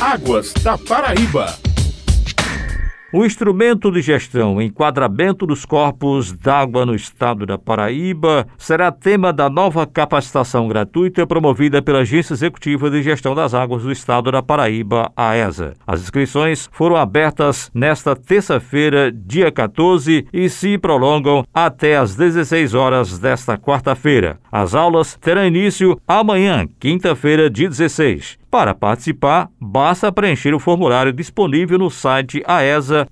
Águas da Paraíba. O instrumento de gestão enquadramento dos corpos d'água no estado da Paraíba será tema da nova capacitação gratuita promovida pela Agência Executiva de Gestão das Águas do estado da Paraíba, AESA. As inscrições foram abertas nesta terça-feira, dia 14, e se prolongam até às 16 horas desta quarta-feira. As aulas terão início amanhã, quinta-feira, dia 16. Para participar, basta preencher o formulário disponível no site aesa.pb.gov.br.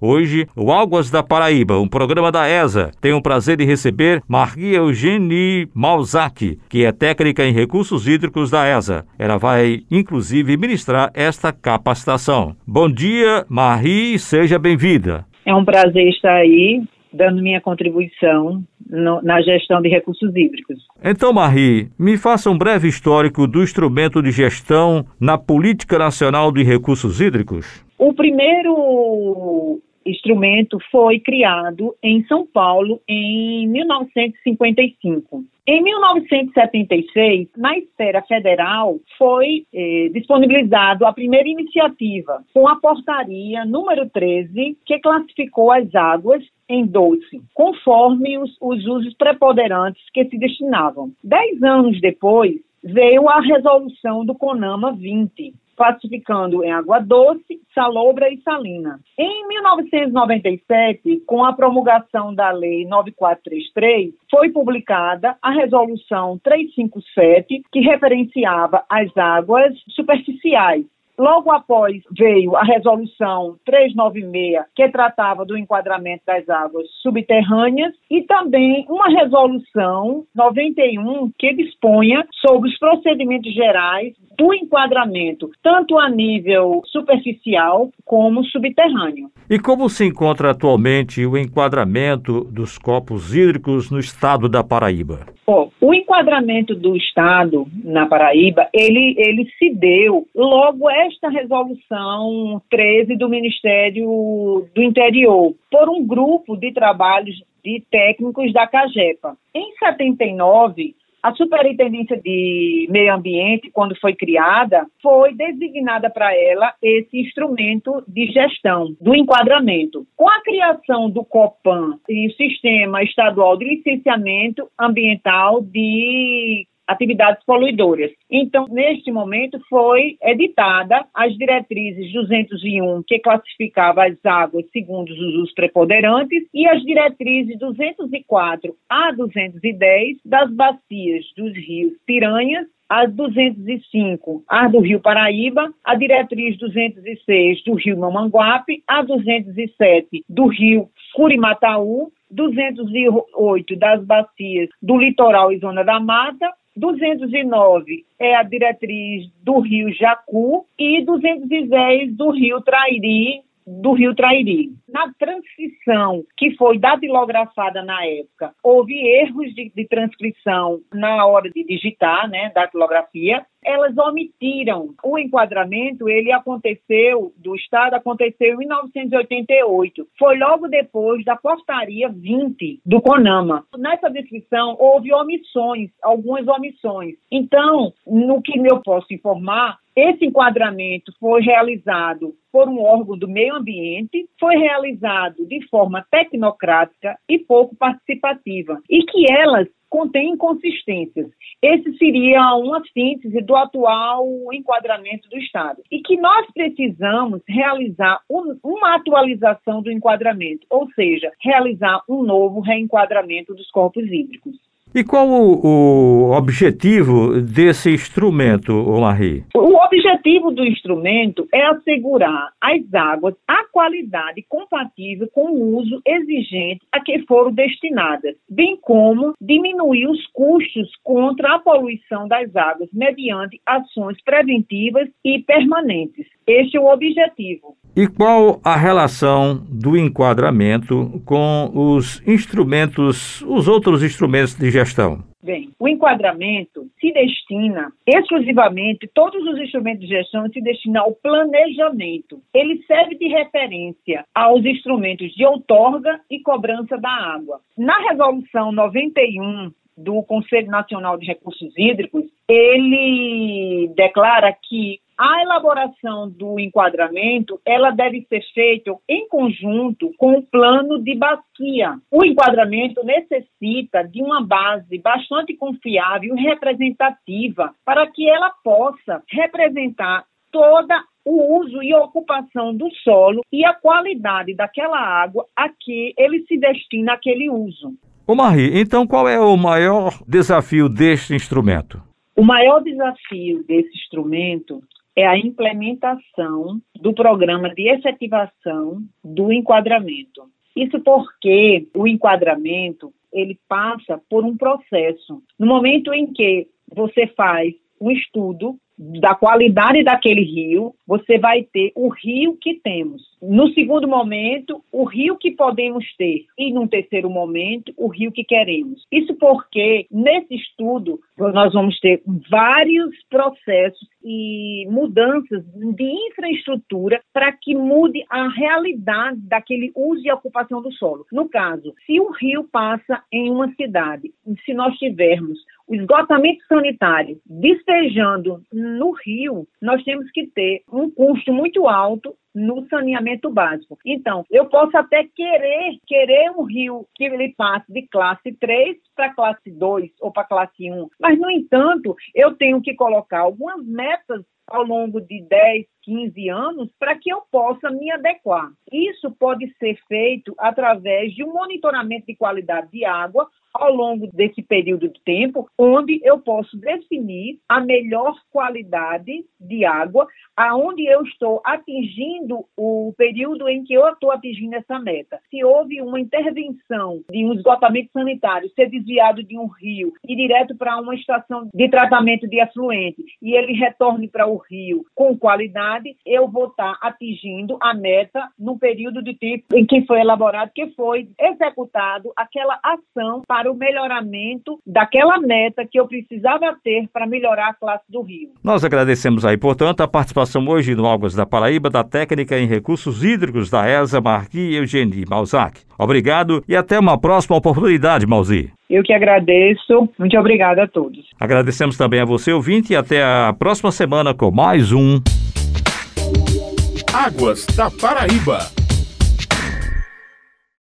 Hoje, o Águas da Paraíba, um programa da ESA, tem o prazer de receber Maria Eugenie Malzaki, que é técnica em recursos hídricos da ESA. Ela vai, inclusive, ministrar esta capacitação. Bom dia, Marie, seja bem-vinda. É um prazer estar aí, dando minha contribuição no, na gestão de recursos hídricos. Então, Marie, me faça um breve histórico do instrumento de gestão na Política Nacional de Recursos Hídricos. O primeiro instrumento foi criado em São Paulo em 1955. Em 1976, na esfera federal, foi eh, disponibilizado a primeira iniciativa, com a portaria número 13, que classificou as águas em doce, conforme os, os usos preponderantes que se destinavam. Dez anos depois, veio a resolução do CONAMA 20, classificando em água doce, salobra e salina. Em 1997, com a promulgação da Lei 9433, foi publicada a Resolução 357, que referenciava as águas superficiais, Logo após veio a resolução 396, que tratava do enquadramento das águas subterrâneas, e também uma resolução 91 que disponha sobre os procedimentos gerais do enquadramento, tanto a nível superficial como subterrâneo. E como se encontra atualmente o enquadramento dos corpos hídricos no estado da Paraíba? Oh, o enquadramento do estado na Paraíba, ele, ele se deu logo esta resolução 13 do Ministério do Interior, por um grupo de trabalhos de técnicos da CAGEPA. Em 79, a Superintendência de Meio Ambiente, quando foi criada, foi designada para ela esse instrumento de gestão do enquadramento. Com a criação do COPAN e o Sistema Estadual de Licenciamento Ambiental de atividades poluidoras. Então, neste momento, foi editada as diretrizes 201, que classificava as águas segundo os usos preponderantes, e as diretrizes 204 a 210 das bacias dos rios Piranhas a 205, a do Rio Paraíba, a diretriz 206 do Rio Mamanguape, a 207 do Rio Curimataú, 208 das bacias do litoral e zona da mata, 209 é a diretriz do Rio Jacu e 210 do Rio Trairi, do Rio Trairi. Na transcrição que foi datilografada na época, houve erros de, de transcrição na hora de digitar, né, datilografia. Elas omitiram o enquadramento, ele aconteceu, do Estado, aconteceu em 1988. Foi logo depois da portaria 20 do CONAMA. Nessa descrição, houve omissões, algumas omissões. Então, no que eu posso informar, esse enquadramento foi realizado por um órgão do meio ambiente, foi realizado de forma tecnocrática e pouco participativa, e que elas contêm inconsistências. Esse seria uma síntese do atual enquadramento do Estado. E que nós precisamos realizar um, uma atualização do enquadramento, ou seja, realizar um novo reenquadramento dos corpos hídricos. E qual o, o objetivo desse instrumento, Omarri? O objetivo do instrumento é assegurar às águas a qualidade compatível com o uso exigente a que foram destinadas, bem como diminuir os custos contra a poluição das águas mediante ações preventivas e permanentes. Este é o objetivo. E qual a relação do enquadramento com os instrumentos, os outros instrumentos de gestão? Bem, o enquadramento se destina exclusivamente, todos os instrumentos de gestão se destinam ao planejamento. Ele serve de referência aos instrumentos de outorga e cobrança da água. Na resolução 91 do Conselho Nacional de Recursos Hídricos, ele declara que a elaboração do enquadramento, ela deve ser feita em conjunto com o plano de bacia. O enquadramento necessita de uma base bastante confiável e representativa para que ela possa representar toda o uso e ocupação do solo e a qualidade daquela água a que ele se destina aquele uso. Ô Marie, então qual é o maior desafio deste instrumento? O maior desafio desse instrumento é a implementação do programa de efetivação do enquadramento. Isso porque o enquadramento ele passa por um processo. No momento em que você faz um estudo da qualidade daquele rio, você vai ter o rio que temos. No segundo momento, o rio que podemos ter. E no terceiro momento, o rio que queremos. Isso porque, nesse estudo, nós vamos ter vários processos e mudanças de infraestrutura para que mude a realidade daquele uso e ocupação do solo. No caso, se um rio passa em uma cidade, se nós tivermos o esgotamento sanitário despejando no rio, nós temos que ter um custo muito alto no saneamento básico. Então, eu posso até querer querer um rio que ele passe de classe 3 para classe 2 ou para classe 1, mas no entanto, eu tenho que colocar algumas metas ao longo de 10, 15 anos para que eu possa me adequar. Isso pode ser feito através de um monitoramento de qualidade de água ao longo desse período de tempo, onde eu posso definir a melhor qualidade de água, aonde eu estou atingindo o período em que eu estou atingindo essa meta. Se houve uma intervenção de um esgotamento sanitário ser desviado de um rio e direto para uma estação de tratamento de afluente e ele retorne para o rio com qualidade, eu vou estar atingindo a meta no período de tempo em que foi elaborado, que foi executado aquela ação para para o melhoramento daquela meta que eu precisava ter para melhorar a classe do rio. Nós agradecemos aí, portanto, a participação hoje no Águas da Paraíba da técnica em recursos hídricos da ESA Marqui Eugenie Malzac. Obrigado e até uma próxima oportunidade, Malzi. Eu que agradeço. Muito obrigada a todos. Agradecemos também a você, ouvinte, e até a próxima semana com mais um Águas da Paraíba.